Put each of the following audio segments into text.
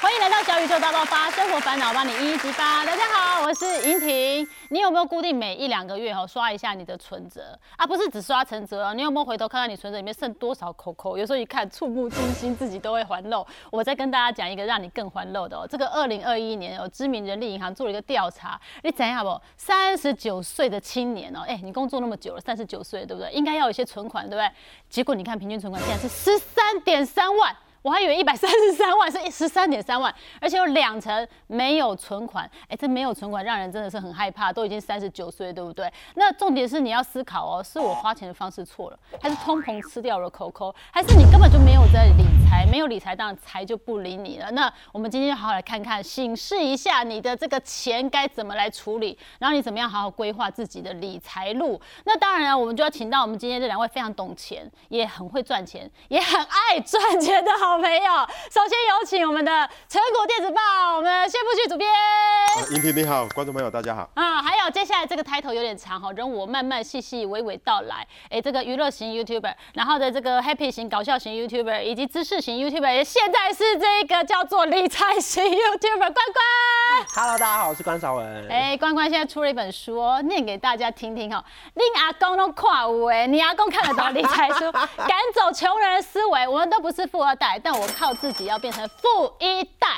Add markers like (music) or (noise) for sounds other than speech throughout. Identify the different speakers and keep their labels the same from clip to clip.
Speaker 1: 欢迎来到小宇宙大爆发，生活烦恼帮你一一激发。大家好，我是莹婷。你有没有固定每一两个月哈刷一下你的存折啊？不是只刷存折哦，你有没有回头看看你存折里面剩多少扣扣？有时候一看触目惊心，自己都会还漏。我再跟大家讲一个让你更还漏的哦。这个二零二一年有知名人力银行做了一个调查，你怎样不？三十九岁的青年哦，哎，你工作那么久了，三十九岁对不对？应该要有一些存款对不对？结果你看平均存款现在是十三点三万。我还以为一百三十三万是十三点三万，而且有两成没有存款。哎，这没有存款让人真的是很害怕。都已经三十九岁，对不对？那重点是你要思考哦，是我花钱的方式错了，还是通膨吃掉了扣扣，还是你根本就没有在理财？没有理财，当然财就不理你了。那我们今天就好好来看看，审视一下你的这个钱该怎么来处理，然后你怎么样好好规划自己的理财路。那当然了，我们就要请到我们今天这两位非常懂钱，也很会赚钱，也很爱赚钱的好。好朋友，首先有请我们的《成果电子报》我们谢富旭主编。
Speaker 2: 莹婷你好，观众朋友大家好。
Speaker 1: 啊，还有接下来这个 title 有点长哈，容我慢慢细细娓娓道来。哎，这个娱乐型 YouTuber，然后的这个 Happy 型搞笑型 YouTuber，以及知识型 YouTuber，现在是这个叫做理财型 YouTuber 关关。
Speaker 3: Hello，大家好，我是关少文。
Speaker 1: 哎，关关现在出了一本书哦，念给大家听听哈。你阿公都跨五哎，你阿公看得懂理财书，(laughs) 赶走穷人的思维，我们都不是富二代。但我靠自己要变成富一代，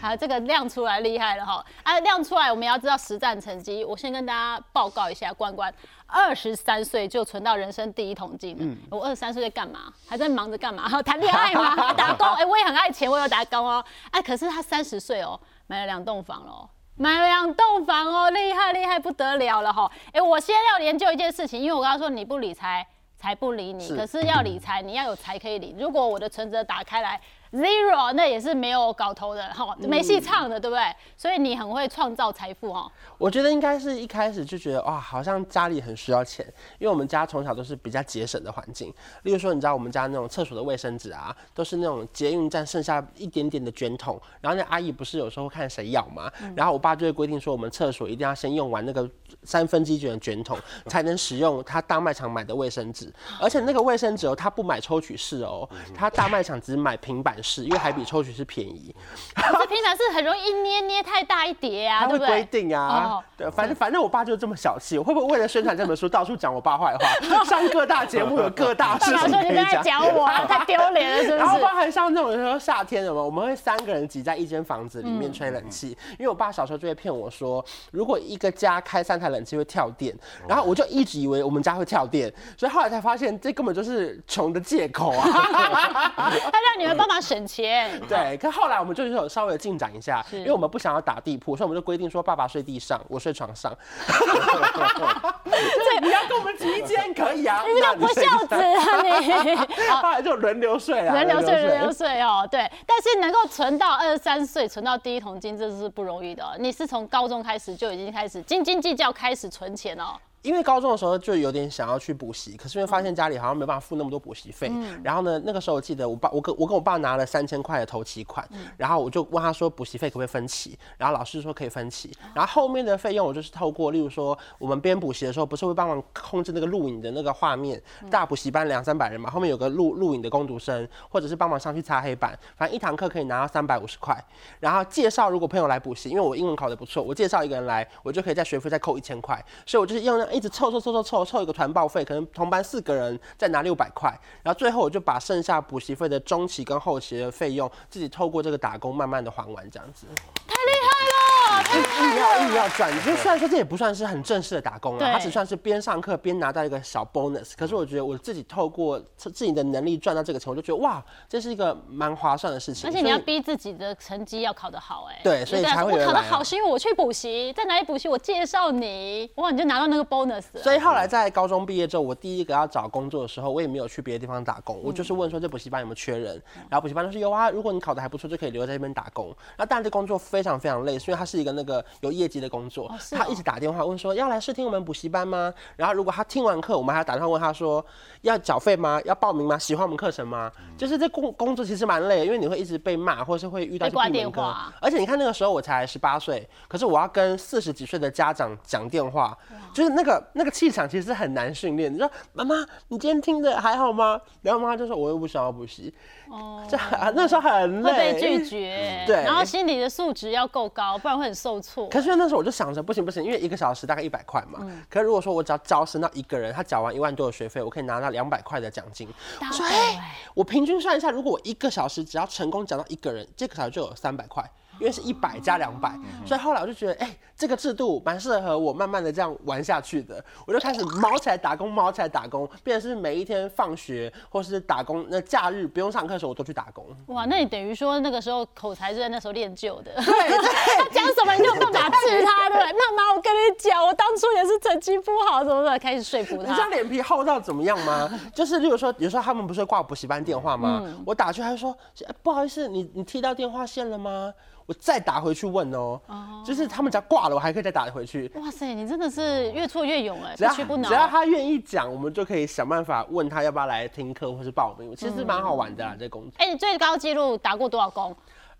Speaker 1: 好，这个亮出来厉害了哈！啊，亮出来，我们要知道实战成绩。我先跟大家报告一下，关关二十三岁就存到人生第一桶金了。我二十三岁在干嘛？还在忙着干嘛？谈恋爱吗？打工？哎，我也很爱钱，我有打工哦。哎，可是他三十岁哦，买了两栋房喽，买了两栋房哦，厉害厉害不得了了哈！哎，我先要研究一件事情，因为我刚刚说你不理财。财不理你，可是要理财，你要有财可以理。如果我的存折打开来。Zero，那也是没有搞头的，哈，没戏唱的，对不对？所以你很会创造财富，哦。
Speaker 3: 我觉得应该是一开始就觉得，哇，好像家里很需要钱，因为我们家从小都是比较节省的环境。例如说，你知道我们家那种厕所的卫生纸啊，都是那种捷运站剩下一点点的卷筒，然后那阿姨不是有时候看谁要嘛，然后我爸就会规定说，我们厕所一定要先用完那个三分之一卷的卷筒，才能使用他大卖场买的卫生纸。而且那个卫生纸哦，他不买抽取式哦，他大卖场只买平板。是，因为还比抽取是便宜。
Speaker 1: 这平常是很容易捏捏太大一叠啊，
Speaker 3: 对不对？规定啊，对，反正反正我爸就这么小气，我会不会为了宣传这本书 (laughs) 到处讲我爸坏话？上各大节目有各大事情可以讲。
Speaker 1: 讲我啊 (laughs) 太丢脸了，是不是？
Speaker 3: 然后包含像那种说夏天什么，我们会三个人挤在一间房子里面吹冷气，因为我爸小时候就会骗我说，如果一个家开三台冷气会跳电，然后我就一直以为我们家会跳电，所以后来才发现这根本就是穷的借口啊。(laughs)
Speaker 1: 他让你们帮忙省。省钱 (laughs)
Speaker 3: 对，可后来我们就是有稍微进展一下，因为我们不想要打地铺，所以我们就规定说爸爸睡地上，我睡床上。对，(laughs) 你要跟我们提一间可以啊，(laughs)
Speaker 1: 你不孝子啊你。
Speaker 3: 后来就轮流睡啊，
Speaker 1: 轮流睡，轮流睡哦。对，但是能够存到二十三岁，存到第一桶金，这是不容易的。你是从高中开始就已经开始斤斤计较，开始存钱哦。
Speaker 3: 因为高中的时候就有点想要去补习，可是因为发现家里好像没办法付那么多补习费，然后呢，那个时候我记得我爸我跟我跟我爸拿了三千块的头期款，然后我就问他说补习费可不可以分期，然后老师说可以分期，然后后面的费用我就是透过例如说我们边补习的时候不是会帮忙控制那个录影的那个画面，大补习班两三百人嘛，后面有个录录影的工读生，或者是帮忙上去擦黑板，反正一堂课可以拿到三百五十块，然后介绍如果朋友来补习，因为我英文考得不错，我介绍一个人来，我就可以在学费再扣一千块，所以我就是用一直凑凑凑凑凑。凑一个团报费，可能同班四个人再拿六百块，然后最后我就把剩下补习费的中期跟后期的费用，自己透过这个打工慢慢的还完，这样子。硬要硬要赚，(laughs) 就虽然说这也不算是很正式的打工了，它只算是边上课边拿到一个小 bonus。可是我觉得我自己透过自己的能力赚到这个钱，我就觉得哇，这是一个蛮划算的事情。
Speaker 1: 而且你要逼自己的成绩要考得好，哎，
Speaker 3: 对，所以才会
Speaker 1: 我考得好是因为我去补习，在哪里补习我介绍你，哇，你就拿到那个 bonus。
Speaker 3: 所以后来在高中毕业之后，我第一个要找工作的时候，我也没有去别的地方打工，我就是问说这补习班有没有缺人，然后补习班就说有啊，如果你考得还不错，就可以留在这边打工。那但这工作非常非常累，所以它是一个那个有业绩的工作，他一直打电话问说要来试听我们补习班吗？然后如果他听完课，我们还要打电话问他说要缴费吗？要报名吗？喜欢我们课程吗？就是这工工作其实蛮累，因为你会一直被骂，或者是会遇到
Speaker 1: 挂电话。
Speaker 3: 而且你看那个时候我才十八岁，可是我要跟四十几岁的家长讲电话，就是那个那个气场其实很难训练。你说妈妈，你今天听的还好吗？然后妈妈就说我又不想要补习。哦，(laughs) 这那时候很累，
Speaker 1: 会被拒绝。
Speaker 3: 对
Speaker 1: 然后心理的素质要够高，不然会很受挫。
Speaker 3: 可是那时候我就想着不行不行，因为一个小时大概一百块嘛。
Speaker 1: 嗯
Speaker 3: 可是如果说我只要招生到一个人，他缴完一万多的学费，我可以拿到两百块的奖金。
Speaker 1: 大
Speaker 3: 我说，
Speaker 1: 概
Speaker 3: 哎、我平均算一下，如果我一个小时只要成功讲到一个人，这个小时就有三百块。因为是一百加两百，所以后来我就觉得，哎、这个制度蛮适合我慢慢的这样玩下去的。我就开始毛起来打工，毛起来打工，变成是每一天放学或是打工，那假日不用上课的时候，我都去打工。
Speaker 1: 哇，那你等于说那个时候口才是在那时候练就的。
Speaker 3: 对对。
Speaker 1: 他讲什么你就有办法治他，对不对？妈妈，我跟你讲，我当初也是成绩不好，怎么的，开始说服他
Speaker 3: 你知道
Speaker 1: 他。
Speaker 3: 脸皮厚到怎么样吗？(laughs) 就是例如说，有时候他们不是会挂补习班电话吗？
Speaker 1: 嗯
Speaker 3: 我打去，他就说、哎不好意思，你你踢到电话线了吗？我再打回去问哦、就是他们只要挂了，我还可以再打回去。
Speaker 1: 哇塞，你真的是越挫越勇哎，
Speaker 3: 只要
Speaker 1: 不屈不挠
Speaker 3: 只。要他愿意讲，我们就可以想办法问他要不要来听课或是报名。其实蛮好玩的啦，这工作。
Speaker 1: 哎，你最高纪录打过多少工？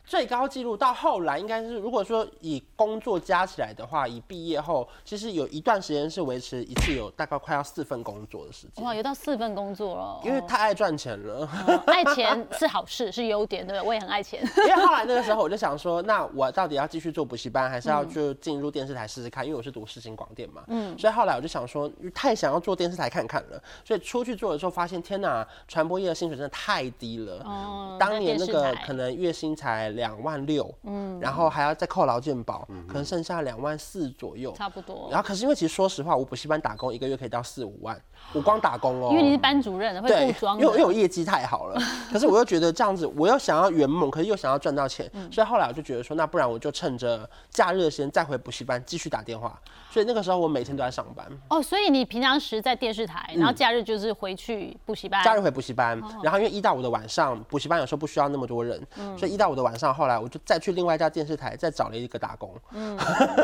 Speaker 3: 最高纪录到后来应该是，如果说以工作加起来的话，以毕业后，其实有一段时间是维持一次有大概快要四份工作的时间，
Speaker 1: 哇，有到四份工作了。
Speaker 3: 因为太爱赚钱了。
Speaker 1: 哦爱钱是好事，是优点，对不对？我也很爱钱。(laughs)
Speaker 3: 因为后来那个时候我就想说，那我到底要继续做补习班，还是要就进入电视台试试看？因为我是读世新广电嘛，嗯，所以后来我就想说，太想要做电视台看看了，所以出去做的时候发现，天哪，传播业的薪水真的太低了。
Speaker 1: 哦
Speaker 3: 当年那个可能月薪才两万六，嗯，然后还要再扣劳健保，可能剩下两万四左右。
Speaker 1: 差不多
Speaker 3: 然。后可是因为其实说实话，我补习班打工一个月可以到四五万，我光打工哦。
Speaker 1: 因为你是班主任，会
Speaker 3: 对
Speaker 1: 布，装
Speaker 3: 因为因为我。业绩太好了，(laughs) 可是我又觉得这样子，我又想要圆梦，可是又想要赚到钱，
Speaker 1: 嗯
Speaker 3: 所以后来我就觉得说，那不然我就趁着假日的时间再回补习班继续打电话。所以那个时候我每天都在上班，
Speaker 1: 哦，所以你平常时在电视台，然后假日就是回去补习班。
Speaker 3: 假日回补习班，
Speaker 1: 哦
Speaker 3: 然后因为一到五的晚上补习班有时候不需要那么多人，
Speaker 1: 嗯
Speaker 3: 所以一到五的晚上，后来我就再去另外一家电视台再找了一个打工，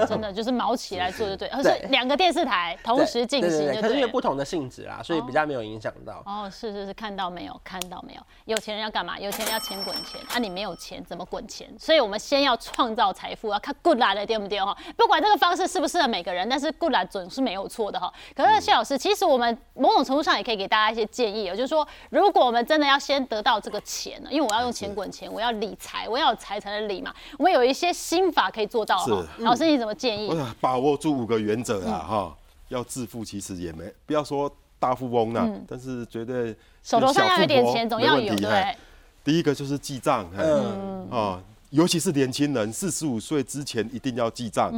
Speaker 1: 真的就是毛起来做就对，(laughs) 而
Speaker 3: 对
Speaker 1: 是两个电视台同时进行。
Speaker 3: 可是因为不同的性质啦，所以比较没有影响到。
Speaker 1: 哦，是是是，看到没有？看到没有？有钱人要干嘛？有钱人要钱滚钱啊！你没有钱怎么滚钱？所以我们先要创造财富，要看 good 来的对不对哈？不管这个方式适不适合每个人，但是 good 来总是没有错的哈。可是谢老师，其实我们某种程度上也可以给大家一些建议，也就是说，如果我们真的要先得到这个钱呢，因为我要用钱滚钱，我要理财，我要有财才能理嘛。我们有一些心法可以做到老师你怎么建议
Speaker 2: 我？想把握住五个原则啊，哈，要致富其实也没不要说大富翁啦，但是绝对
Speaker 1: 手头上要有点钱，总要有，对？
Speaker 2: 第一个就是记账，嗯，啊，尤其是年轻人，四十五岁之前一定要记账，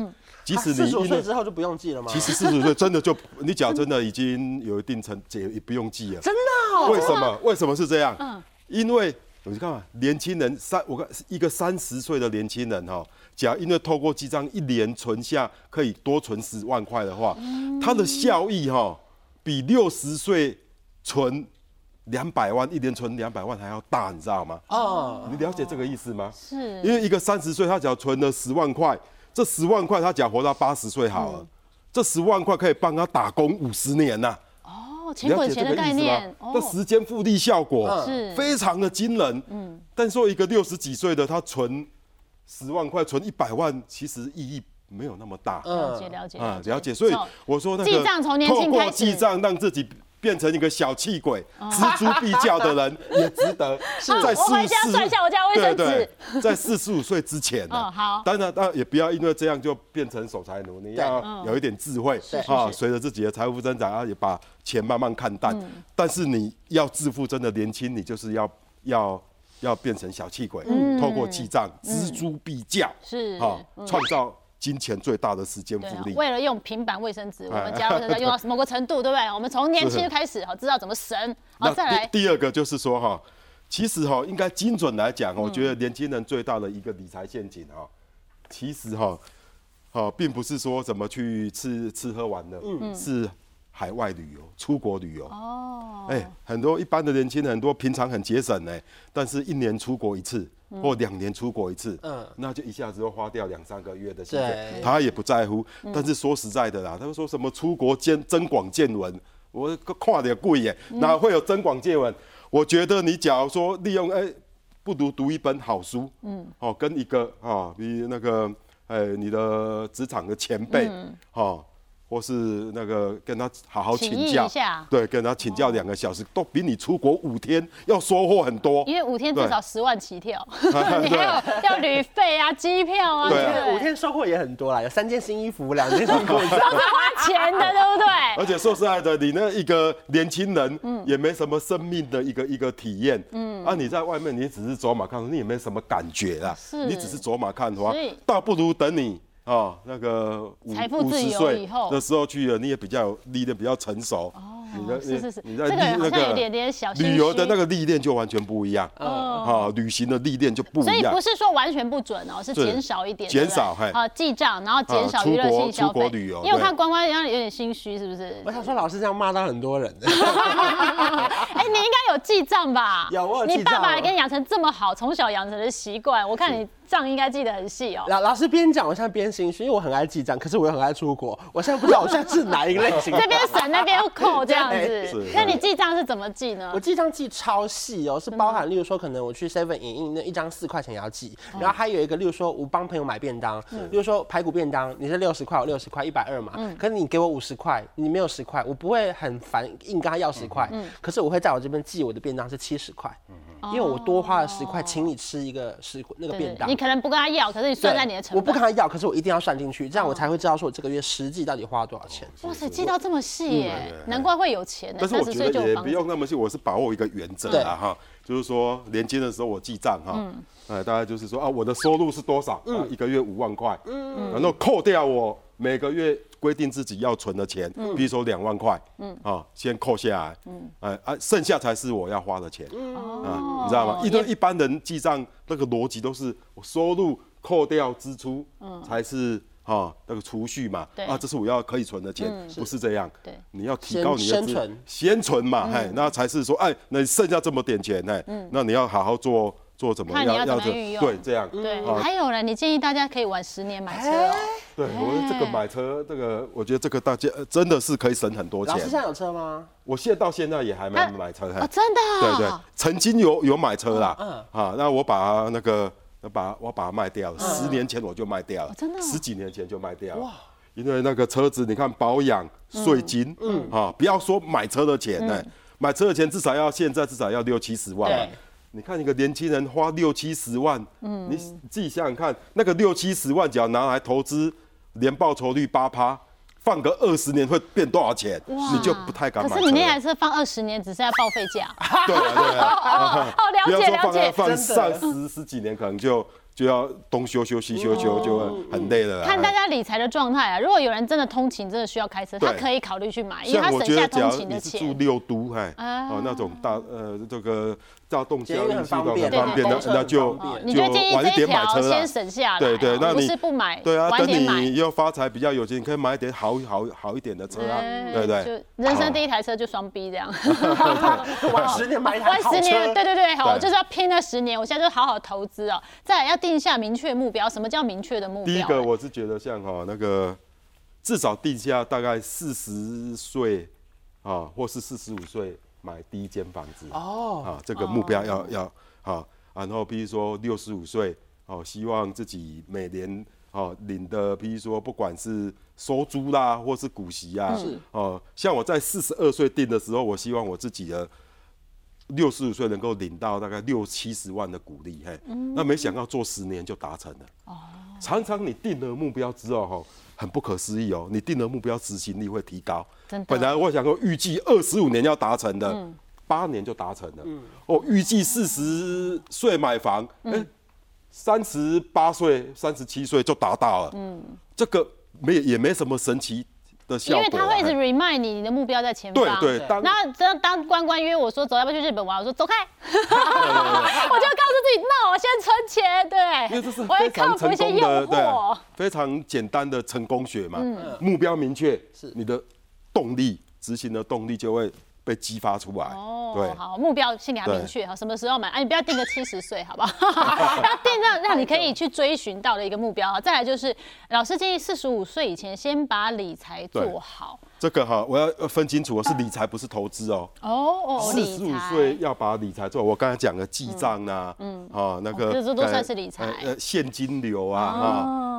Speaker 2: 即使
Speaker 3: 你四十五岁之后就不用记了吗？
Speaker 2: 其实四十五岁真的就你脚真的。已经有一定成，也也不用记了。
Speaker 3: 真的哦？
Speaker 2: 为什么？为什么是这样？嗯。因为你看嘛，年轻人三，我看一个三十岁的年轻人哈，假因为透过记账一年存下可以多存十万块的话，它的效益哈比六十岁存两百万一年存两百万还要大，你知道吗？
Speaker 3: 哦，
Speaker 2: 你了解这个意思吗？
Speaker 1: 是
Speaker 2: 因为一个三十岁，他只要存了十万块，这十万块他只要活到八十岁好了，这十万块可以帮他打工五十年呐、
Speaker 1: 哦，
Speaker 2: 了
Speaker 1: 钱滚
Speaker 2: 解这个
Speaker 1: 钱的概
Speaker 2: 意思吗？？这时间复利效果
Speaker 3: 嗯
Speaker 1: 是
Speaker 2: 非常的惊人。嗯，但说一个六十几岁的他存十万块，存一百万，其实意义没有那么大。
Speaker 1: 了解了解
Speaker 2: 啊，了解。所以我说那个
Speaker 1: 记账从年轻
Speaker 2: 透过
Speaker 1: 开始。
Speaker 2: 记账让自己变成一个小气鬼、锱铢必较的人，也值得。(laughs) 在
Speaker 1: 我回家
Speaker 2: 四
Speaker 1: 算一下我家卫生
Speaker 2: 对
Speaker 1: 纸。
Speaker 2: 对，在四十五岁之前呢
Speaker 1: 嗯好。
Speaker 2: 当然，当然也不要因为这样就变成守财奴，你要有一点智慧。啊，随着自己的财富增长，啊，也把钱慢慢看淡。
Speaker 1: 嗯
Speaker 2: 但是你要致富，真的年轻，你就是要要要变成小气鬼，透过记账，锱铢必较，
Speaker 1: 嗯是
Speaker 2: 啊，创造金钱最大的时间
Speaker 1: 对啊
Speaker 2: 复利。
Speaker 1: 为了用平板卫生纸，我
Speaker 2: 哎
Speaker 1: 们家卫生纸用到某个程度，对不对？(laughs) 我们从年轻就开始，好知道怎么省，好再来。
Speaker 2: 第第二个就是说哈，其实哈应该精准来讲，
Speaker 1: 嗯。
Speaker 2: 我觉得年轻人最大的一个理财陷阱哈，其实哈，好，并不是说怎么去吃吃喝玩乐，嗯。是海外旅游、出国旅游。
Speaker 1: 哦，
Speaker 2: 哎，很多一般的年轻人，很多平常很节省呢，但是一年出国一次或两年出国一次，
Speaker 3: 嗯
Speaker 2: 那就一下子就花掉两三个月的时间，他也不在乎。但是说实在的啦，他们说什么出国见增广见闻，我看点贵耶，哪会有增广见闻？我觉得你假如说利用哎，不如读一本好书，嗯，哦，跟一个啊，比那个哎你的职场的前辈，哦。或是那个跟他好好
Speaker 1: 请
Speaker 2: 请教
Speaker 1: 益一下，
Speaker 2: 对，跟他请教两个小时，都比你出国五天要收获很多。
Speaker 1: 因为五天至少十万起跳，(laughs) (laughs) 你还有要旅费啊、机票啊，
Speaker 2: 对
Speaker 3: 五天收获也很多啦，有三件新衣服，两件新裤子。
Speaker 1: 都是花钱的，对不对？
Speaker 2: 而且说实在的，你那一个年轻人，嗯。也没什么生命的一个一个体验，嗯，啊，你在外面你只是走马看花，你也没什么感觉啦，
Speaker 1: 是。
Speaker 2: 你只是走马看花倒不如等你啊那个五五十岁
Speaker 1: 以后
Speaker 2: 的时候去了，你也比较有历练，比较成熟，你的
Speaker 1: 是是是，
Speaker 2: 你
Speaker 1: 这个好像有点点小
Speaker 2: 旅游的那个历练就完全不一样，啊，旅行的历练就不一样
Speaker 1: 所以不。是说完全不准哦，是减少一点，
Speaker 2: 减少嘿
Speaker 1: 啊，记账，然后减少娱乐性
Speaker 2: 国
Speaker 1: 消费。
Speaker 2: 出国旅游
Speaker 1: 因为我看关关好像有点心虚，是不是？
Speaker 3: 我想说，老师这样骂到很多人。(laughs)
Speaker 1: 哎，你应该有记账吧？(laughs)
Speaker 3: 有我有
Speaker 1: 你
Speaker 3: 记账
Speaker 1: 爸爸给你养成这么好，从小养成的习惯，我看你账应该记得很细哦。
Speaker 3: 老老师边讲，我现在边心虚，因为我很爱记账，可是我又很爱出国。我现在不知道我现在是哪一个类型。
Speaker 1: 这边省那边扣这样那你记账是怎么记呢？
Speaker 3: 我？记账记超细哦，是包含，例如说，可能我去 Seven 影印那一张四块钱也要记，然后还有一个，例如说，我帮朋友买便当，例如说排骨便当，你是六十块，我六十块，一百二嘛，可是你给我五十块，你没有十块，我不会很烦硬跟他要十块，可是我会在我这边记我的便当是七十块，因为我多花了十块请你吃一个十那个便当
Speaker 1: 你。可能不跟他要，可是你算在你的成本
Speaker 3: 我不跟。他要，可是我一定要算进去，这样我才会知道说我这个月实际到底花了多少钱。
Speaker 1: 哇塞，记到这么细耶，
Speaker 2: 对
Speaker 1: 难怪会有钱呢。
Speaker 2: 但是我觉得也不。用那么细，我是把握一个原则
Speaker 3: 对
Speaker 2: 啊哈，就是说年轻的时候我记账哈，呃，大概就是说啊，我的收入是多少嗯，一个月五万块，然后扣掉我每个月规定自己要存的钱，比如说两万块，啊，先扣下来，呃啊，剩下才是我要花的钱，啊，你知道吗？一般一般人记账那个逻辑都是我收入扣掉支出，嗯。才是。哈，那个储蓄嘛，
Speaker 1: 对。
Speaker 2: 啊，这是我要可以存的钱，不是这样。
Speaker 1: 对。
Speaker 2: 你要提高你的
Speaker 3: 存。
Speaker 2: 先存嘛，嘿，那才是说，哎，那剩下这么点钱，哎，那你要好好做做怎么
Speaker 1: 样要怎么
Speaker 2: 这
Speaker 1: 运用。
Speaker 2: 对这样，
Speaker 1: 对，
Speaker 2: 啊。
Speaker 1: 还有呢，你建议大家可以晚十年买车哦。
Speaker 2: 对我这个买车，这个我觉得这个大家呃真的是可以省很多钱。
Speaker 3: 老师现。在有车吗？
Speaker 2: 我现在到现在也还没
Speaker 1: 啊
Speaker 2: 买车，
Speaker 1: 真的啊？
Speaker 2: 对对，曾经有有买车啦，
Speaker 3: 嗯
Speaker 2: 啊，那我把那个把我把它卖掉了，十年前我就卖掉了，
Speaker 1: 真的哦。
Speaker 2: 十几年前就卖掉了。因为那个车子，你看保养、税金，嗯，啊，不要说买车的钱，呢，买车的钱至少要现在至少要六七十万
Speaker 3: 对。
Speaker 2: 你看一个年轻人花六七十万，嗯，你自己想想看，那个六七十万，只要拿来投资，年报酬率八趴，放个二十年会变多少钱？你就不太敢买。
Speaker 1: 可是你那台车放二十年，只剩下报废价。
Speaker 2: 对啊，对啊。(laughs)
Speaker 1: 哦，了
Speaker 2: 不要
Speaker 1: 解了解。
Speaker 2: 说放放上十十几年，可能就就要东修修西修修，就很累了。
Speaker 1: 看大家理财的状态啊，如果有人真的通勤，真的需要开车，他可以考虑去买，因为他省下通勤的
Speaker 2: 你是住。六都，哎，
Speaker 1: 啊
Speaker 2: 哦，那种大呃这个大动
Speaker 3: 捷运很
Speaker 2: 效应系统
Speaker 3: 方便
Speaker 2: 很方便，那
Speaker 3: 对对
Speaker 2: 那就
Speaker 1: 就建议
Speaker 2: 晚一点
Speaker 1: 这一
Speaker 2: 买车
Speaker 1: 先。省下
Speaker 2: 对对，那
Speaker 1: 不
Speaker 2: 你
Speaker 1: 是不买，
Speaker 2: 对啊，等。你又发财比较有钱，你可以买一点好好好一点的车啊，对不对？
Speaker 1: 就人生第一台车就双 B 这样，(laughs)
Speaker 3: 晚十年买一台好 (laughs)
Speaker 1: 晚十年，对对对，好，我就是要拼那十年，我现在就好好投资哦。再来要定下明确目标，什么叫明确的目标？
Speaker 2: 第一个我是觉得像哈那个，至少定下大概四十岁啊，或是四十五岁买第一间房子
Speaker 3: 哦，
Speaker 2: 啊，这个目标要要好。然后比如说六十五岁哦，希望自己每年哦领的，比如说不管是收租啦，或是股息啊，
Speaker 3: 是
Speaker 2: 哦，像我在四十二岁定的时候，我希望我自己的。六十五岁能够领到大概六七十万的股利，嘿，那没想到做十年就达成了。常常你定了目标之后，哈，很不可思议哦，你定了目标，执行力会提高。
Speaker 1: 真的
Speaker 2: 本来我想说预计二十五年要达成的，八年就达成了。哦，预计四十岁买房，哎，三十八岁、三十七岁就达到了。嗯，这个没也没什么神奇的效果啊。
Speaker 1: 因为他会一直 remind 你，你的目标在前方。
Speaker 2: 对对，当
Speaker 1: 那当当关关约我说走，要不要去日本玩？我说走开，(laughs) 我就告诉自己，那我先存钱，对，
Speaker 2: 因为这是
Speaker 1: 我会
Speaker 2: 非常成
Speaker 1: 克服一些诱
Speaker 2: 功的，对啊
Speaker 1: 惑。，
Speaker 2: 非常简单的成功学嘛。
Speaker 1: 嗯
Speaker 2: 目标明确，
Speaker 3: 是
Speaker 2: 你的动力执行的动力就会被激发出来。哦对
Speaker 1: 哦，，好，目标先给他明确，哈，什么时候买？哎、你不要定个七十岁，好不好？(laughs) 要定让让你可以去追寻到的一个目标。再来就是，老师建议四十五岁以前先把理财做好。
Speaker 2: 这个哈，我要分清楚，是理财不是投资哦。
Speaker 1: 哦哦，
Speaker 2: 四十五岁要把理财做，我刚才讲的记账啊，嗯，哦，那个
Speaker 1: 这都算是理财，
Speaker 2: 呃，现金流啊，哈，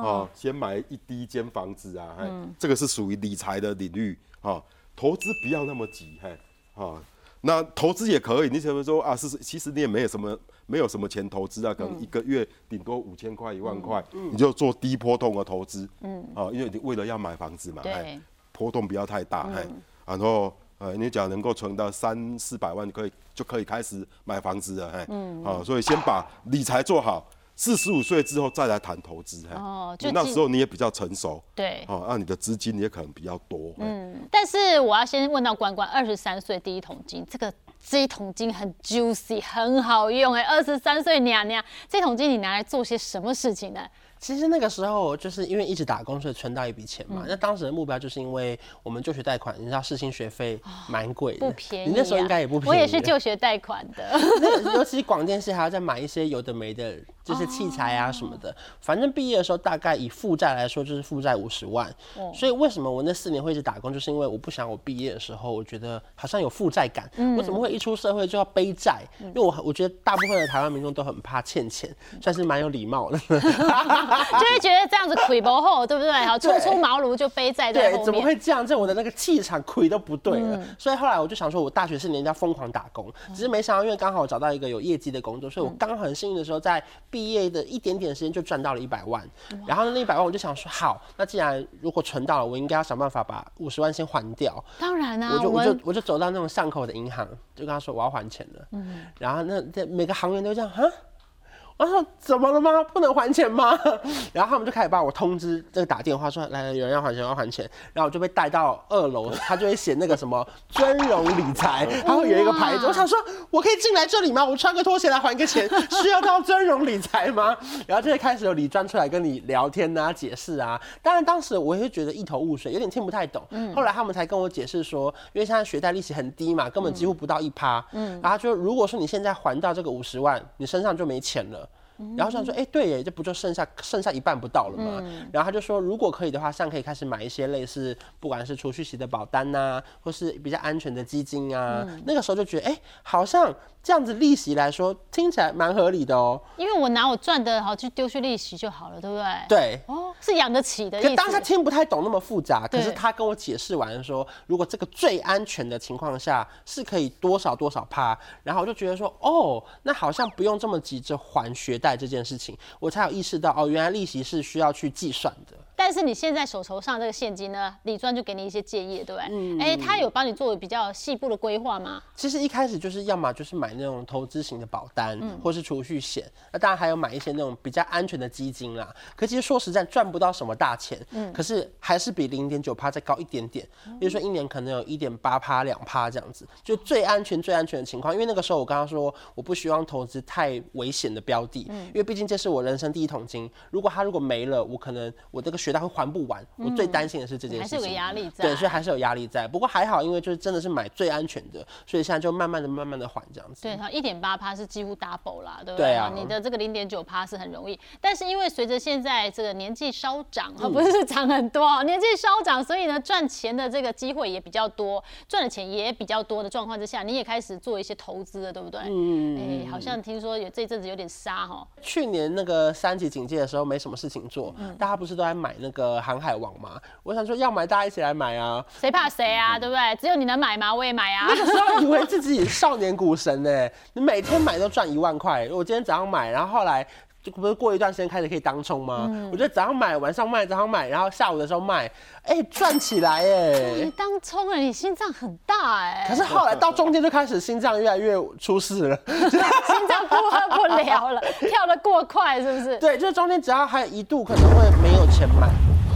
Speaker 2: 哦，先买一第一间房子啊，嗯，这个是属于理财的领域，哈，投资不要那么急，嘿，哈，那投资也可以，你怎么说啊？是，其实你也没有什么，没有什么钱投资啊，可能一个月顶多五千块、一万块，你就做低波动的投资，嗯，啊，因为你为了要买房子嘛，
Speaker 1: 对。
Speaker 2: 波动不要太大，哎，然后呃，你只要能够存到三四百万，可以就可以开始买房子了，哎，嗯啊，所以先把理财做好，四十五岁之后再来谈投资，哦，就那时候你也比较成熟，
Speaker 1: 对，
Speaker 2: 哦，那你的资金也可能比较多，
Speaker 1: 嗯，但是我要先问到关关，二十三岁第一桶金，这个这一桶金很 juicy，很好用，哎，二十三岁娘娘，这桶金你拿来做些什么事情呢？
Speaker 3: 其实那个时候就是因为一直打工，所以存到一笔钱嘛。那当时的目标就是因为我们就学贷款，你知道试新学费蛮贵的，
Speaker 1: 不便宜。
Speaker 3: 你那时候应该也不便宜。
Speaker 1: 我也是就学贷款的。(laughs)
Speaker 3: 尤其广电系还要再买一些有的没的，就是器材啊什么的。反正毕业的时候大概以负债来说就是负债五十万。所以为什么我那四年会一直打工，就是因为我不想我毕业的时候我觉得好像有负债感。我怎么会一出社会就要背债？因为我我觉得大部分的台湾民众都很怕欠钱，算是蛮有礼貌的。(laughs) (laughs)
Speaker 1: 就会觉得这样子亏不厚，对不对？好，初出茅庐就背债在。
Speaker 3: 对，怎么会这样？这我的那个气场亏都不对了。所以后来我就想说，我大学四年要疯狂打工，只是没想到，因为刚好找到一个有业绩的工作，所以我刚好很幸运的时候，在毕业的一点点时间就赚到了一百万。然后那一百万，我就想说，好，那既然如果存到了，我应该要想办法把五十万先还掉。
Speaker 1: 当然啊，
Speaker 3: 我就我就我就走到那种巷口的银行，就跟他说我要还钱了。嗯，然后那这每个行员都这样，哈。我说怎么了吗？不能还钱吗？(laughs) 然后他们就开始把我通知，这个打电话说来有人要还钱要还钱，然后我就被带到二楼，他就会写那个什么尊荣理财，(laughs) 他会有一个牌子。我想说我可以进来这里吗？我穿个拖鞋来还个钱，需要到尊荣理财吗？(laughs) 然后就会开始有李专出来跟你聊天啊，解释啊。当然当时我也觉得一头雾水，有点听不太懂。嗯。后来他们才跟我解释说，因为现在学贷利息很低嘛，根本几乎不到一趴。嗯。然后就如果说你现在还到这个五十万，你身上就没钱了。然后想说，哎，对耶，这不就剩下剩下一半不到了吗？然后他就说，如果可以的话，像可以开始买一些类似，不管是储蓄型的保单呐，或是比较安全的基金啊。那个时候就觉得，哎，好像。这样子利息来说，听起来蛮合理的哦。
Speaker 1: 因为我拿我赚的好去丢去利息就好了，对不对？
Speaker 3: 对。
Speaker 1: 哦，是养得起的。
Speaker 3: 可当他听不太懂那么复杂，可是他跟我解释完说，如果这个最安全的情况下是可以多少多少趴，然后我就觉得说，哦，那好像不用这么急着还学贷这件事情，我才有意识到，哦，原来利息是需要去计算的。
Speaker 1: 但是你现在手头上这个现金呢，李专就给你一些建议，对不对？嗯。哎，他有帮你做比较细部的规划吗？
Speaker 3: 其实一开始就是要么就是买那种投资型的保单，或是储蓄险。那当然还有买一些那种比较安全的基金啦。可其实说实在赚不到什么大钱，嗯。可是还是比零点九趴再高一点点。比如说一年可能有一点八趴、两趴这样子，就最安全、最安全的情况。因为那个时候我刚刚说，我不希望投资太危险的标的，因为毕竟这是我人生第一桶金。如果它如果没了，我可能我这个学贷会还不完，我最担心的是这件事情，
Speaker 1: 还是有压力在，
Speaker 3: 对，所以还是有压力在。不过还好，因为就是真的是买最安全的，所以现在就慢慢的、慢慢的还这样子。
Speaker 1: 对，它一点八趴是几乎 double 啦，对不对？对啊，你的这个零点九趴是很容易，但是因为随着现在这个年纪稍长，不是长很多，年纪稍长，所以呢赚钱的这个机会也比较多，赚的钱也比较多的状况之下，你也开始做一些投资了，对不对？嗯，哎，好像听说有这阵子有点杀哈。
Speaker 3: 去年那个三级警戒的时候没什么事情做，大家不是都在买那个。航海王嘛，我想说要买，大家一起来买啊！
Speaker 1: 谁怕谁啊，对不对？只有你能买吗？我也买啊！
Speaker 3: 那个时候以为自己少年股神呢，你每天买都赚一万块。我今天早上买，然后后来就不是过一段时间开始可以当冲吗？我觉得早上买，晚上卖，早上买，然后下午的时候卖，哎，赚起来哎！
Speaker 1: 你当冲了，你心脏很大哎！
Speaker 3: 可是后来到中间就开始心脏越来越出事了，
Speaker 1: 心脏负荷不了了，(laughs) 跳得过快是不是？
Speaker 3: 对，就是中间只要还有一度可能会没有钱买。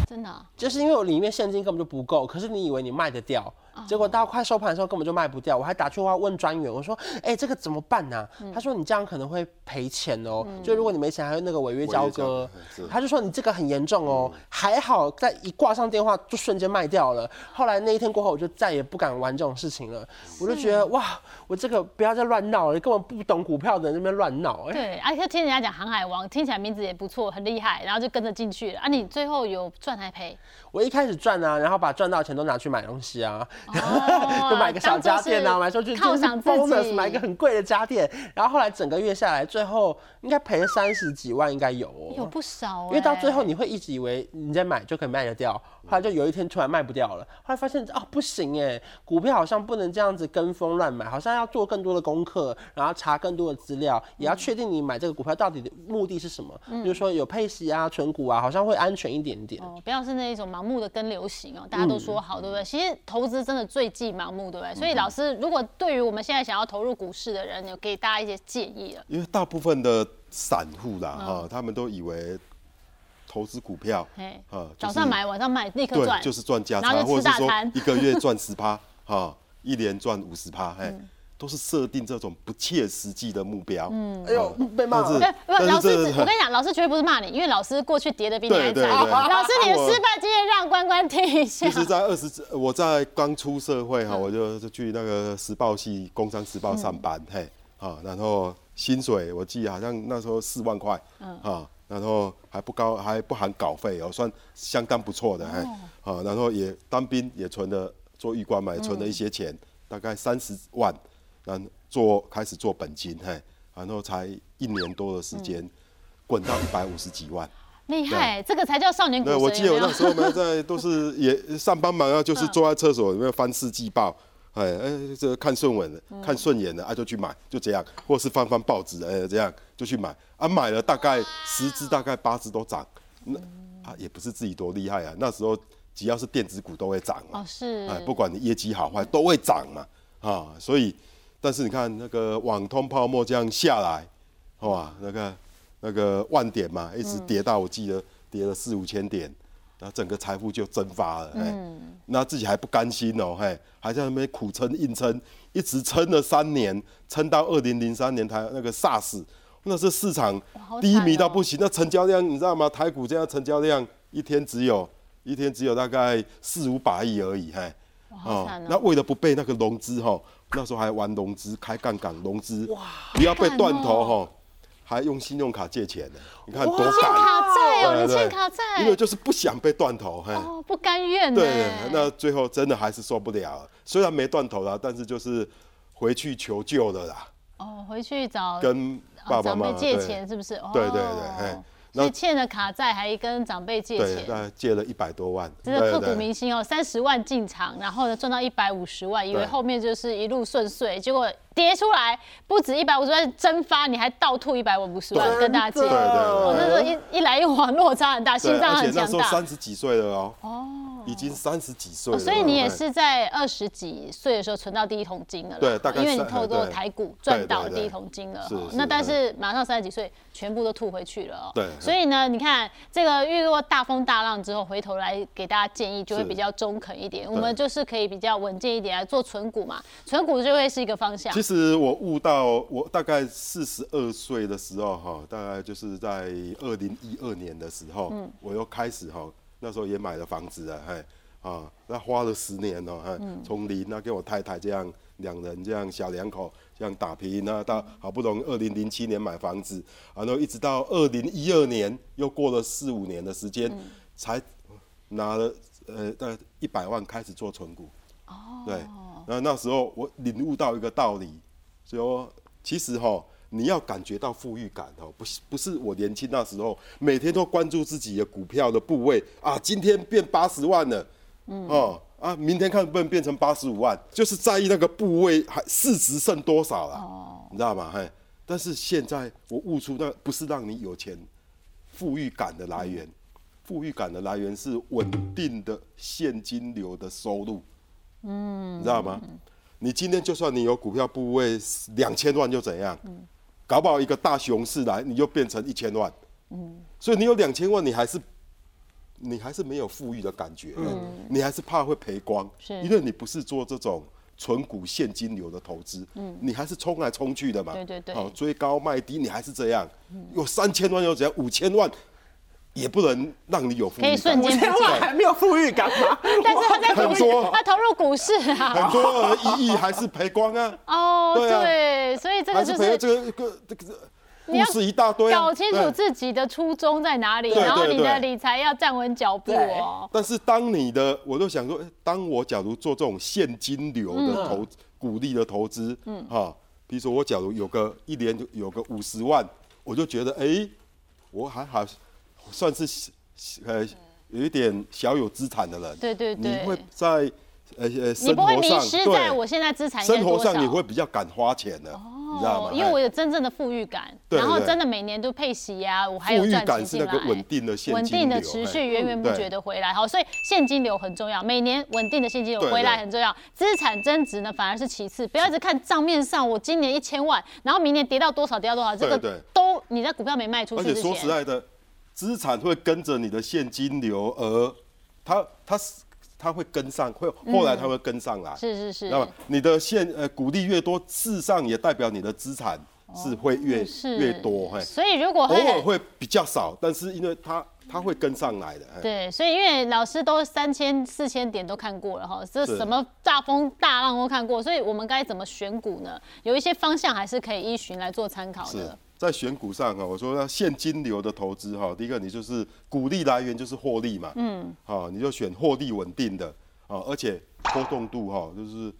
Speaker 1: 真的，
Speaker 3: 就是因为我里面现金根本就不够，可是你以为你卖得掉，结果到快收盘的时候根本就卖不掉，我还打电话问专员，我说：“哎，这个怎么办呢？”他说：“你这样可能会赔钱哦，就如果你没钱，还有那个违约交割。”他就说：“你这个很严重哦。”还好在一挂上电话就瞬间卖掉了。后来那一天过后，我就再也不敢玩这种事情了。我就觉得哇，我这个不要再乱闹了，根本不懂股票的那边乱闹。
Speaker 1: 对，而且听人家讲航海王，听起来名字也不错，很厉害，然后就跟着进去了。啊，你最后有赚还赔？
Speaker 3: 我一开始赚啊，然后把赚到钱都拿去买东西啊，(laughs) 就买个小家电啊，买出去
Speaker 1: 犒赏自己，
Speaker 3: 买一个很贵的家电。然后后来整个月下来，最后应该赔了三十几万，应该有哦，
Speaker 1: 有不少。
Speaker 3: 因为到最后你会一直以为你在买就可以卖得掉，后来就有一天突然卖不掉了，后来发现啊不行哎，股票好像不能这样子跟风乱买，好像要做更多的功课，然后查更多的资料，也要确定你买这个股票到底的目的是什么，比如说有配息啊、存股啊，好像会安全一点点。
Speaker 1: 哦，不要是那一种盲目的跟流行哦，大家都说好，对不对？其实投资真的最忌盲目，对不对？所以老师，如果对于我们现在想要投入股市的人，有给大家一些建议了。
Speaker 2: 因为大部分的散户啦，哈，他们都以为投资股票，
Speaker 1: 啊，早上买晚上卖立刻赚，
Speaker 2: 就是赚价差，或者是说 (laughs) 一个月赚十趴，哈，一年赚五十趴，嘿。都是设定这种不切实际的目标。嗯，
Speaker 3: 哎呦，被骂了。
Speaker 1: 老师，我跟你讲，老师绝对不是骂你，因为老师过去跌的比你还惨。老师，你的失败经验让关关听一下。
Speaker 2: 其实在二十，我在刚出社会哈，我就去那个时报系《工商时报》上班，嘿，啊，然后薪水我记得好像那时候四万块，嗯，啊，然后还不高，还不含稿费哦，算相当不错的，嘿，啊，然后也当兵也存了，做狱官嘛，也存了一些钱，大概三十万。然做开始做本金，嘿，然后才一年多的时间，滚到一百五十几万，(laughs)
Speaker 1: 厉害，这个才叫少年股神。
Speaker 2: 我记得我那时候呢，在都是也上班嘛，啊，就是坐在厕所里面翻世纪报，哎哎，这看顺眼的，看顺眼的啊就去买，就这样，或是翻翻报纸，哎，这样就去买，啊，买了大概十只，大概八只都涨，那啊也不是自己多厉害啊，那时候只要是电子股都会涨
Speaker 1: 嘛，哦是，哎，
Speaker 2: 不管你业绩好坏都会涨嘛，啊，所以。但是你看那个网通泡沫这样下来，哇，那个那个万点嘛，一直跌到我记得跌了四五千点，那整个财富就蒸发了，嗯，那自己还不甘心哦，嘿，还在那边苦撑硬撑，一直撑了三年，撑到二零零三年台那个 SARS，那是市场低迷到不行，那成交量你知道吗？台股这样成交量一天只有一天只有大概四五百亿而已，嘿，
Speaker 1: 哦，
Speaker 2: 那为了不被那个融资哈。那时候还玩融资，开杠杆融资，不要被断头哈，还用信用卡借钱呢。你看多
Speaker 1: 欠卡债哦，你欠卡债，
Speaker 2: 因为就是不想被断头，
Speaker 1: 哦，不甘愿。
Speaker 2: 对，那最后真的还是受不了，虽然没断头了，但是就是回去求救的啦。
Speaker 1: 哦，回去找
Speaker 2: 跟爸爸妈妈
Speaker 1: 借钱，是不是？
Speaker 2: 对对对，
Speaker 1: 所以欠了卡债，还跟长辈借钱，
Speaker 2: 对，借了一百多万，
Speaker 1: 真的刻骨铭心哦。三十万进场，然后呢赚到一百五十万，以为后面就是一路顺遂，结果。跌出来不止一百五十万蒸发，你还倒吐一百五十万跟大家借，我那时候一一来一往落差很大，心脏很强大。
Speaker 2: 三十几岁了哦，哦，已经三十几岁了。
Speaker 1: 所以你也是在二十几岁的时候存到第一桶金了，
Speaker 2: 对，大概
Speaker 1: 因为你透过台股赚到第一桶金了。那但是马上三十几岁，全部都吐回去了哦。
Speaker 2: 对。
Speaker 1: 所以呢，你看这个遇过大风大浪之后，回头来给大家建议就会比较中肯一点。我们就是可以比较稳健一点来做存股嘛，存股就会是一个方向。
Speaker 2: 其实我悟到，我大概四十二岁的时候，哈，大概就是在二零一二年的时候，嗯，我又开始哈，那时候也买了房子了，嘿，啊，那花了十年哦，哈，从零那跟我太太这样两人这样小两口这样打拼，那到好不容易二零零七年买房子，然后一直到二零一二年又过了四五年的时间，才拿了呃大概一百万开始做存股，哦，对。那那时候我领悟到一个道理，说其实哈，你要感觉到富裕感哦，不是不是我年轻那时候每天都关注自己的股票的部位啊，今天变八十万了，嗯哦啊，明天看能不能变成八十五万，就是在意那个部位还市值剩多少了，哦，你知道吗？嘿，但是现在我悟出那不是让你有钱，富裕感的来源，富裕感的来源是稳定的现金流的收入。嗯，你知道吗？你今天就算你有股票部位两千万又怎样？嗯，搞不好一个大熊市来，你就变成一千万。嗯，所以你有两千万，你还是你还是没有富裕的感觉，你还是怕会赔光，
Speaker 1: 是。
Speaker 2: 因为你不是做这种纯股现金流的投资，你还是冲来冲去的嘛，
Speaker 1: 对对对。
Speaker 2: 好追高卖低，你还是这样，有三千万又怎样，五千万也不能让你有富裕感，
Speaker 1: 可以瞬间
Speaker 3: 五千万还没有富裕感吗？(laughs)
Speaker 1: 但是他在股市
Speaker 2: 很多，
Speaker 1: 他投入股市啊。
Speaker 2: 很多而一亿还是赔光啊，
Speaker 1: 哦，
Speaker 2: 对
Speaker 1: 所以这个就是
Speaker 2: 这个这个这个
Speaker 1: 你要
Speaker 2: 故事一大堆啊，
Speaker 1: 搞清楚自己的初衷在哪里，然后你的理财要站稳脚步哦。
Speaker 2: 但是当你的，我都想说，诶当我假如做这种现金流的投、股利的投资，嗯，哈，比如说我假如有个一年就有个五十万，我就觉得，哎、我还好，算是呃有一点小有资产的人，
Speaker 1: 对对对。
Speaker 2: 你会在呃呃
Speaker 1: 你
Speaker 2: 生
Speaker 1: 不会迷
Speaker 2: 活上，
Speaker 1: 失在我现在资产
Speaker 2: 生活上你会比较敢花钱的，你知道吗？
Speaker 1: 哦因为我
Speaker 2: 哎
Speaker 1: 有真正的富裕感，然后真的每年都配息啊，我还有
Speaker 2: 富裕
Speaker 1: 赚
Speaker 2: 感是那
Speaker 1: 钱进来，
Speaker 2: 个稳定的现
Speaker 1: 稳
Speaker 2: 金流，
Speaker 1: 定的持续
Speaker 2: 哎。
Speaker 1: 源源不绝的回来，好，所以现金流很重要，每年稳定的现金流回来很重要，资产增值呢反而是其次，不要一直看账面上我今年一千万，然后明年跌到多少跌到多少，这个都你在股票没卖出
Speaker 2: 而且
Speaker 1: 去之前，
Speaker 2: 说实在的，资产会跟着你的现金流，而它它是它会跟上，会后来它会跟上来。
Speaker 1: 嗯是是是，
Speaker 2: 那么你的现呃股利越多，事实上也代表你的资产是会越、越多，嘿，
Speaker 1: 所以如果
Speaker 2: 偶
Speaker 1: 会
Speaker 2: 尔会比较少，但是因为它它会跟上来的。嘿
Speaker 1: 对，所以因为老师都三千、四千点都看过了哈，这什么大风大浪都看过，所以我们该怎么选股呢？有一些方向还是可以依循来做参考
Speaker 2: 是
Speaker 1: 的。
Speaker 2: 在选股上啊，我说要现金流的投资哈，第一个你就是股利来源就是获利嘛，嗯，好，你就选获利稳定的啊，而且波动度哈就是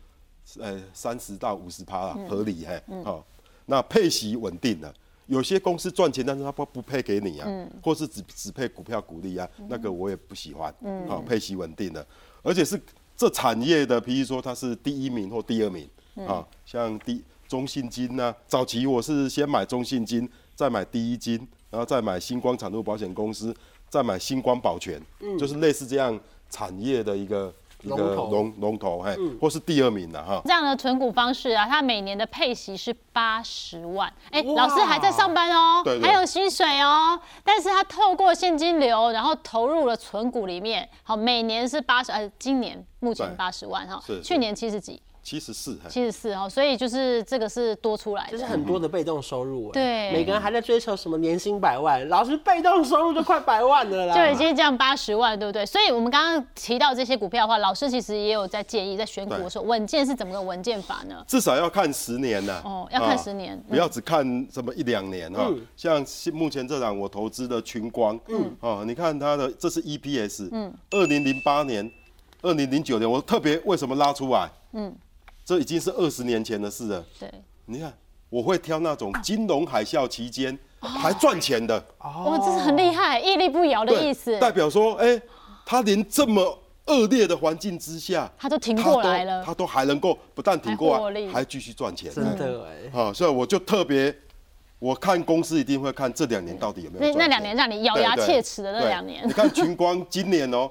Speaker 2: 呃三十到五十趴啦，合理嘿，好，那配息稳定的。有些公司赚钱，但是他不不配给你啊，或是只只配股票股利啊，那个我也不喜欢。好，配息稳定的，而且是这产业的，比如说它是第一名或第二名啊，像第中信金呐、早期我是先买中信金，再买第一金，然后再买星光产物保险公司，再买星光保全，就是类似这样产业的一个一个
Speaker 3: 龙头。
Speaker 2: 龙龙头，嘿，或是第二名的哈。
Speaker 1: 这样的存股方式啊，它每年的配息是八十万，哎、
Speaker 3: 哇。
Speaker 1: 老师还在上班哦，还有薪水哦，但是他透过现金流，然后投入了存股里面，好，每年是八十，呃，今年目前八十万哈，
Speaker 2: 是。
Speaker 1: 去年七十几，
Speaker 2: 七十四，嘿。
Speaker 1: 七十四哦，所以就是这个是多出来的。
Speaker 3: 就是很多的被动收入、哎
Speaker 1: 对。
Speaker 3: 每个人还在追求什么年薪百万，老师被动收入就快百万了啦，
Speaker 1: 就已经这样八十万，对不对？所以我们刚刚提到这些股票的话，老师其实也有在建议，在选股的时候，稳健是怎么个稳健法呢？
Speaker 2: 至少要看十年呐、
Speaker 1: 哦要看
Speaker 2: 啊
Speaker 1: 10年
Speaker 2: 不要只看什么一两年哈、像目前这档我投资的群光，嗯，哦，你看它的这是 EPS，嗯，二零零八年、二零零九年，我特别为什么拉出来？嗯，这已经是二十年前的事了。
Speaker 1: 对，
Speaker 2: 你看，我会挑那种金融海啸期间还赚钱的，
Speaker 1: 哦，这是很厉害，屹立不摇的意思，
Speaker 2: 代表说，哎、他连这么恶劣的环境之下，
Speaker 1: 他都挺过来了。
Speaker 2: 他都还能够不但挺过来，
Speaker 1: 还
Speaker 2: 继续赚钱。
Speaker 3: 真的哎、
Speaker 2: 好，所以我就特别，我看公司一定会看这两年到底有没有
Speaker 1: 那那两年让你咬牙切齿的那
Speaker 2: 对。
Speaker 1: 两年。(laughs)
Speaker 2: 你看群光今年哦，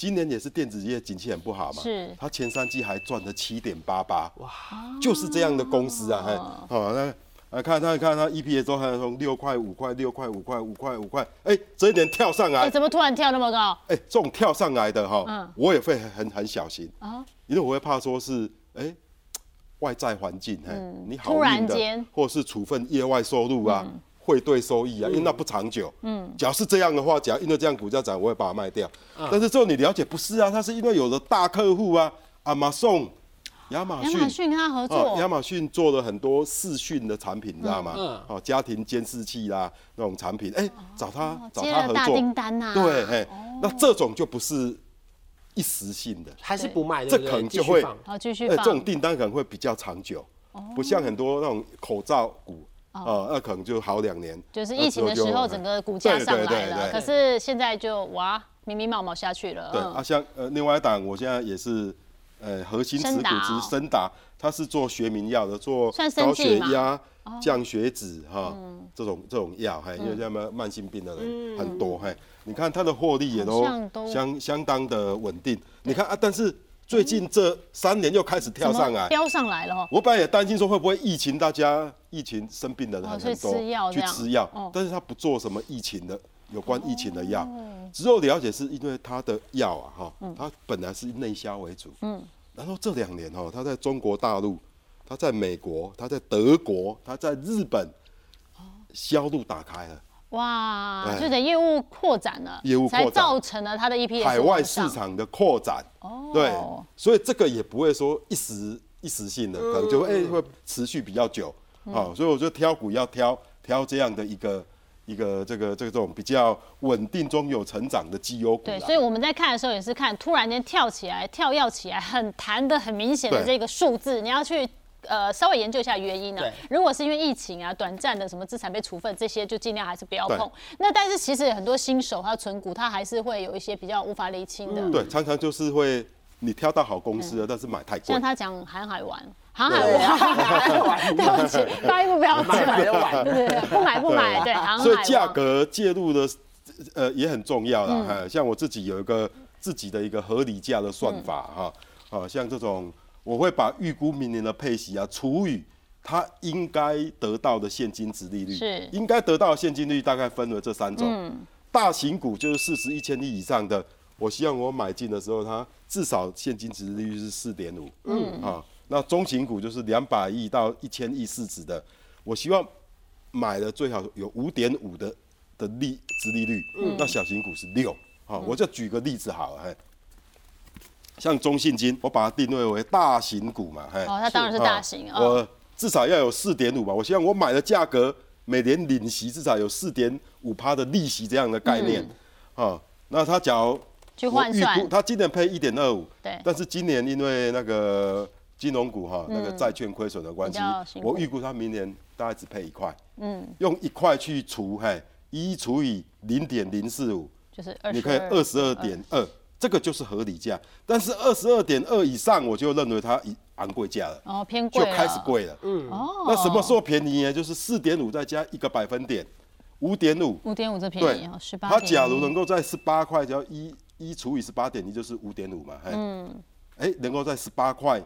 Speaker 2: 今年也是电子业景气很不好嘛，
Speaker 1: 是。
Speaker 2: 它前三季还赚了七点八八，哇，就是这样的公司啊，嘿，好那。啊，看它看它 EPS 都还从六块、五块、六块、五块、五块、五块，哎，这一年跳上来。
Speaker 1: 哎、
Speaker 2: 来，
Speaker 1: 怎么突然跳那么高？
Speaker 2: 哎，这种跳上来的哈，
Speaker 1: 嗯。
Speaker 2: 我也会很很小心。
Speaker 1: 啊
Speaker 2: 因为我会怕说是哎外在环境，哎，你好
Speaker 1: 嗯突然
Speaker 2: 运的
Speaker 1: 间，嗯
Speaker 2: 或是处分业外收入啊。汇兑收益啊，因为那不长久。嗯，假如是这样的话，假如因为这样股价涨，我会把它卖掉。但是之后你了解不是啊，它是因为有了大客户啊，亚马逊、亚马逊。
Speaker 1: 亚马逊跟他合
Speaker 2: 哦，
Speaker 1: 作
Speaker 2: 亚，马逊做了很多视讯的产品，你知道吗？
Speaker 3: 嗯。
Speaker 2: 哦，家庭监视器啦那种产品，哎，找他找他合作，
Speaker 1: 订单呐、
Speaker 2: 对，嘿，那这种就不是一时性的，
Speaker 3: 还是不卖，
Speaker 2: 这可能就会
Speaker 3: 继续放。
Speaker 1: 好继续
Speaker 2: 哎，
Speaker 1: 放。
Speaker 2: 这种订单可能会比较长久，不像很多那种口罩股，啊，那可能就好两年。
Speaker 1: 就是疫情的时候，整个股价上来了，可是现在就哇，咪咪毛毛下去了。
Speaker 2: 对
Speaker 1: 嗯。
Speaker 2: 啊，像呃另外一档，我现在也是呃核心持股
Speaker 1: 森达。哦
Speaker 2: 之森达，它是做学名药的，做高血压、降血脂哈这种这种药，还因为像慢慢性病的人很多，嘿，你看它的获利也都相相当的稳定。你看啊，但是最近这三年又开始跳上来，
Speaker 1: 飙上来了？哦。
Speaker 2: 我本来也担心说会不会疫情，大家疫情生病的人
Speaker 1: 哦
Speaker 2: 很多，
Speaker 1: 吃药
Speaker 2: 去吃药
Speaker 1: 哦，
Speaker 2: 但是他不做什么疫情的有关疫情的药，之后了解是因为他的药啊，哈，他本来是内销为主，嗯，然后这两年哈，他在中国大陆，他在美国，他在德国，他在日本，销路打开了，
Speaker 1: 哇，
Speaker 2: 哎。
Speaker 1: 就等业务扩展了，才
Speaker 2: 业务扩展。
Speaker 1: 造成了它的 EPS
Speaker 2: 海外市场的扩展，
Speaker 1: 哦
Speaker 2: 对，所以这个也不会说一时一时性的，可能就哎、会持续比较久，
Speaker 1: 嗯。
Speaker 2: 好、所以我觉得挑股要挑挑这样的一个一个这个这个这种比较稳定中有成长的绩优股啦。
Speaker 1: 对，所以我们在看的时候也是看突然间跳起来、跳跃起来，很弹的、很明显的
Speaker 2: 对。
Speaker 1: 这个数字，你要去。呃，稍微研究一下原因呢、
Speaker 3: 对。
Speaker 1: 如果是因为疫情啊、短暂的什么资产被处分这些，就尽量还是不要碰。那但是其实很多新手他存股，他还是会有一些比较无法厘清的。
Speaker 2: 对，常常就是会你挑到好公司了，但是买太贵。
Speaker 1: 像。他讲航海玩，航海
Speaker 3: 对
Speaker 1: 玩，
Speaker 3: 啊 (laughs)
Speaker 1: 对不起，发音不标准，对对对，不买不买，对，航海
Speaker 2: 所以
Speaker 1: 王
Speaker 2: 价格介入的呃也很重要
Speaker 1: 嗯。
Speaker 2: 啦。哈、像我自己有一个自己的一个合理价的算法哈，啊、像这种我会把预估明年的配息啊除以它应该得到的现金值利率，
Speaker 1: 是。
Speaker 2: 应该得到的现金率大概分为这三种。大型股就是市值一千亿以上的，我希望我买进的时候，它至少现金值利率是四点五。嗯啊，那中型股就是两百亿到一千亿市值的，我希望买的最好有五点五的的利值利率。嗯，那小型股是六。啊，我就举个例子好了，嘿，像中信金，我把它定位为大型股嘛，嘿。
Speaker 1: 哦，它当然是大型哦。
Speaker 2: 我至少要有四点五吧。我希望我买的价格每年领息至少有四点五趴的利息这样的概念。啊，那它假如
Speaker 1: 嗯去换算
Speaker 2: 估，他今年配一点二五，
Speaker 1: 对
Speaker 2: 但是今年因为那个金融股哈、那个债券亏损的关系我预估他明年大概只配一块。嗯，用一块去除，嘿，一除以零点零四五，
Speaker 1: 就是二
Speaker 2: 你可以二十二点二，这个就是合理价。但是二十二点二以上，我就认为它已昂贵价了，
Speaker 1: 哦偏贵，
Speaker 2: 就开始贵了。嗯，
Speaker 1: 哦。
Speaker 2: 那什么时候便宜呢？就是四点五再加一个百分点，五点五。
Speaker 1: 五点五这便宜十，八。
Speaker 2: 它假如能够在十八块，只要一一除以十八点一，就是五点五嘛。嗯，哎，能够在十八块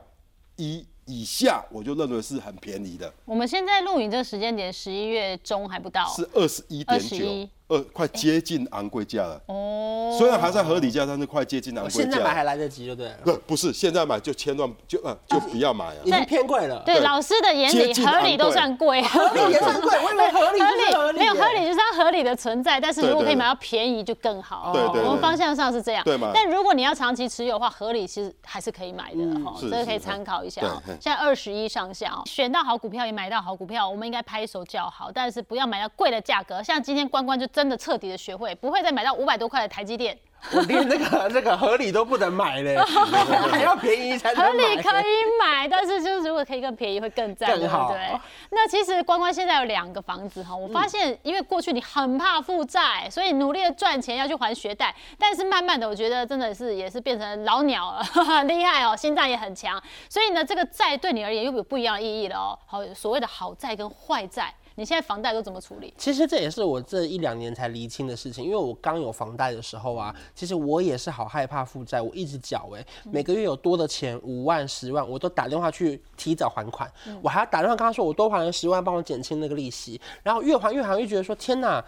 Speaker 2: 一以下，我就认为是很便宜的，
Speaker 1: 我们现在录影这个时间点，十一月中还不到。
Speaker 2: 是二十一点九
Speaker 1: 21，
Speaker 2: 二快接近昂贵价了。
Speaker 1: 哦，
Speaker 2: 虽然还在合理价，但是快接近昂贵价了。
Speaker 3: 现在买还来得及，对不对了？
Speaker 2: 不不是，现在买就千万就呃就不要买啊
Speaker 3: 已。经偏贵了。
Speaker 1: 对
Speaker 2: 对
Speaker 1: 老师的眼里，合理都算贵，
Speaker 3: 合理也算贵，我以为合理就是合理，
Speaker 1: 没有合理就是它合理的存在，但是如果可以买到便宜就更好。
Speaker 2: 对对对
Speaker 1: 我们方向上是这样。
Speaker 2: 对嘛
Speaker 1: 但如果你要长期持有的话，合理其实还是可以买的哈，
Speaker 2: 是
Speaker 1: 这个可以参考一下现在二十一上下哦，选到好股票也买到好股票，我们应该拍手叫好，但是不要买到贵的价格。像今天关关就真的彻底的学会，不会再买到五百多块的台积电。
Speaker 3: 我连那个那个合理都不能买嘞，(laughs) 还要便宜才能
Speaker 1: 合。理可以买，但是就是如果可以更便宜会更赞，
Speaker 3: 更好
Speaker 1: 对？那其实关关现在有两个房子哈，我发现因为过去你很怕负债，所以努力的赚钱要去还学贷，但是慢慢的我觉得真的是也是变成老鸟了，(laughs) 很厉害哦，心脏也很强，所以呢这个债对你而言又有不一样的意义了哦。好，所谓的好债跟坏债，你现在房贷都怎么处理？
Speaker 3: 其实这也是我这一两年才厘清的事情，因为我刚有房贷的时候啊，其实我也是好害怕负债，我一直缴哎、每个月有多的钱五万、十万，我都打电话去提早还款，我还要打电话跟他说我多还了十万，帮我减轻那个利息，然后越还越还越觉得说天哪。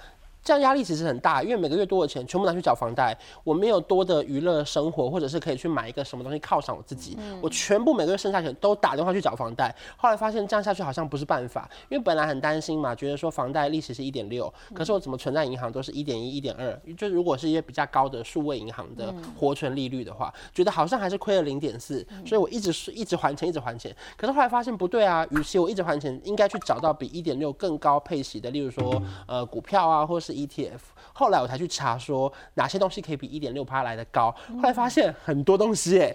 Speaker 3: 这样压力其实很大，因为每个月多的钱全部拿去缴房贷，我没有多的娱乐生活，或者是可以去买一个什么东西犒赏我自己，我全部每个月剩下钱都打电话去缴房贷。后来发现这样下去好像不是办法，因为本来很担心嘛，觉得说房贷利息是一点六，可是我怎么存在银行都是一点一、一点二，就是如果是一些比较高的数位银行的活存利率的话，觉得好像还是亏了零点四，所以我一直是一直还钱，一直还钱。可是后来发现不对啊，与其我一直还钱，应该去找到比一点六更高配息的，例如说呃股票啊，或是 ETF。后来我才去查说哪些东西可以比一点六趴来的高，后来发现很多东西哎、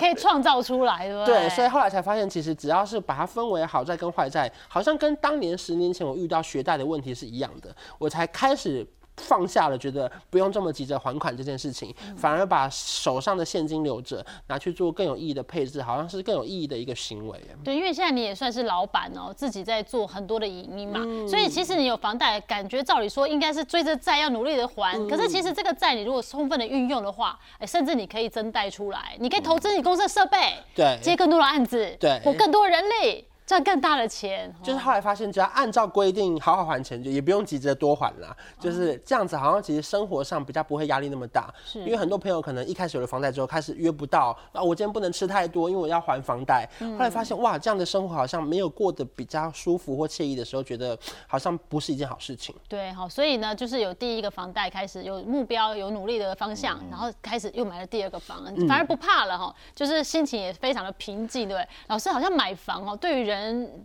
Speaker 1: 可以创造出来，对不对？(laughs)
Speaker 3: 对，所以后来才发现，其实只要是把它分为好债跟坏债，好像跟当年十年前我遇到学贷的问题是一样的，我才开始。放下了，觉得不用这么急着还款这件事情，反而把手上的现金留着，拿去做更有意义的配置，好像是更有意义的一个行为。
Speaker 1: 对，因为现在你也算是老板哦，自己在做很多的营运嘛，所以其实你有房贷，感觉照理说应该是追着债要努力的还，可是其实这个债你如果充分的运用的话，哎，甚至你可以增贷出来，你可以投资你公司的设备，
Speaker 3: 对。
Speaker 1: 接更多的案子，
Speaker 3: 对。
Speaker 1: 或更多的人力。赚更大的钱。
Speaker 3: 就是后来发现，只要按照规定好好还钱，就也不用急着多还啦。就是这样子，好像其实生活上比较不会压力那么大。
Speaker 1: 是
Speaker 3: 因为很多朋友可能一开始有了房贷之后，开始约不到啊，我今天不能吃太多，因为我要还房贷。后来发现哇，这样的生活好像没有过得比较舒服或惬意的时候，觉得好像不是一件好事情。
Speaker 1: 对，好，所以呢，就是有第一个房贷开始有目标、有努力的方向，
Speaker 2: 嗯
Speaker 1: 然后开始又买了第二个房，反而不怕了哈，就是心情也非常的平静，对？老师好像买房哦，对于人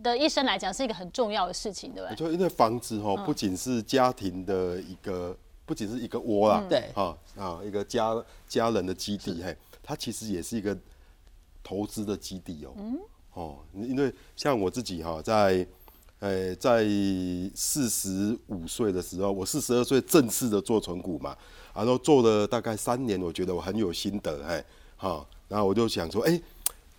Speaker 1: 的一生来讲是一个很重要的事情，对不对？
Speaker 2: 就因为房子
Speaker 1: 嗯
Speaker 2: 哈，不仅是家庭的一个，不仅是一个窝啦，
Speaker 3: 对
Speaker 2: 啊啊，一个家家人的基地，嘿，它其实也是一个投资的基地哦。
Speaker 1: 嗯
Speaker 2: 哦，因为像我自己哈，在呃在四十五岁的时候，我四十二岁正式的做存股嘛，然后做了大概三年，我觉得我很有心得，哎，好，然后我就想说，哎、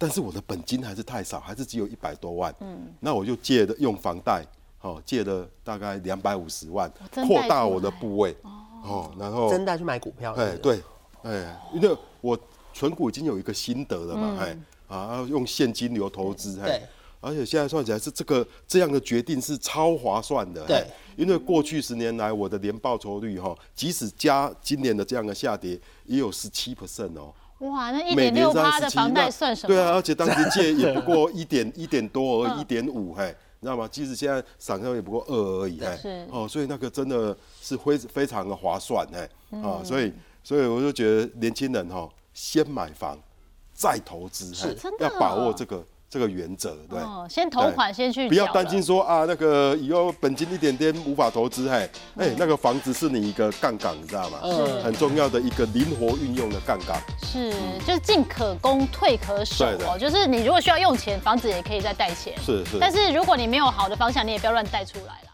Speaker 2: 但是我的本金还是太少，还是只有一百多万，嗯，那我就借的用房贷，哦，借了大概两百五十万，扩大我的部位，哦，然后
Speaker 3: 真贷去买股票，
Speaker 2: 哎，对，哎，因为我存股已经有一个心得了嘛，哎、啊，要用现金流投资，
Speaker 3: 对。
Speaker 2: 哎，而且现在算起来是这个这样的决定是超划算的，
Speaker 3: 对。
Speaker 2: 哎，因为过去十年来我的年报酬率哈，即使加今年的这样的下跌，也有十七 percent 哦。
Speaker 1: 哇，那一
Speaker 2: 每年
Speaker 1: 点六趴的房贷算什么？嗯
Speaker 2: 对啊，而且当时借也不过 (laughs) 一点一点多而已，一点五，嘿，你知道吗？即使现在涨上也不过二而已，嘿，
Speaker 1: 是
Speaker 2: 哦，所以那个真的是非非常的划算，嘿，
Speaker 1: 嗯
Speaker 2: 啊，所以所以我就觉得年轻人哈，先买房再投资，嘿
Speaker 1: 真的
Speaker 2: 要把握这个这个原则，对。
Speaker 1: 哦，先投款，先去
Speaker 2: 不要担心说啊，那个以后本金一点点无法投资，嘿，
Speaker 1: 嗯
Speaker 2: 哎，那个房子是你一个杠杆，你知道吗？
Speaker 3: 嗯
Speaker 2: 很重要的一个灵活运用的杠杆。
Speaker 1: 是，就是进可攻，退可守哦。就是你如果需要用钱，房子也可以再贷钱。
Speaker 2: 是是。
Speaker 1: 但是如果你没有好的方向，你也不要乱贷出来了。